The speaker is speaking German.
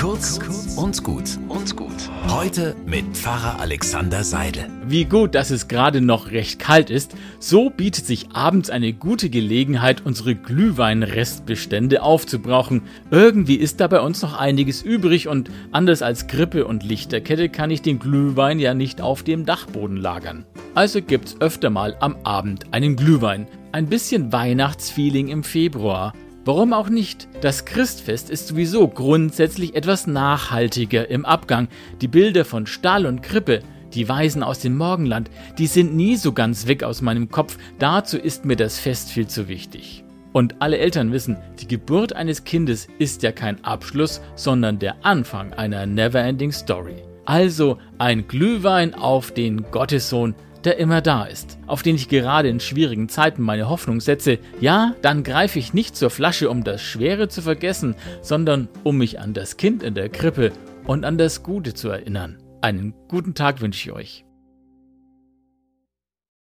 Kurz und gut und gut. Heute mit Pfarrer Alexander Seidel. Wie gut, dass es gerade noch recht kalt ist, so bietet sich abends eine gute Gelegenheit, unsere Glühweinrestbestände aufzubrauchen. Irgendwie ist da bei uns noch einiges übrig und anders als Grippe und Lichterkette kann ich den Glühwein ja nicht auf dem Dachboden lagern. Also gibt's öfter mal am Abend einen Glühwein. Ein bisschen Weihnachtsfeeling im Februar. Warum auch nicht? Das Christfest ist sowieso grundsätzlich etwas nachhaltiger im Abgang. Die Bilder von Stall und Krippe, die Weisen aus dem Morgenland, die sind nie so ganz weg aus meinem Kopf. Dazu ist mir das Fest viel zu wichtig. Und alle Eltern wissen, die Geburt eines Kindes ist ja kein Abschluss, sondern der Anfang einer never-ending Story. Also ein Glühwein auf den Gottessohn, der immer da ist, auf den ich gerade in schwierigen Zeiten meine Hoffnung setze, ja, dann greife ich nicht zur Flasche, um das Schwere zu vergessen, sondern um mich an das Kind in der Krippe und an das Gute zu erinnern. Einen guten Tag wünsche ich euch.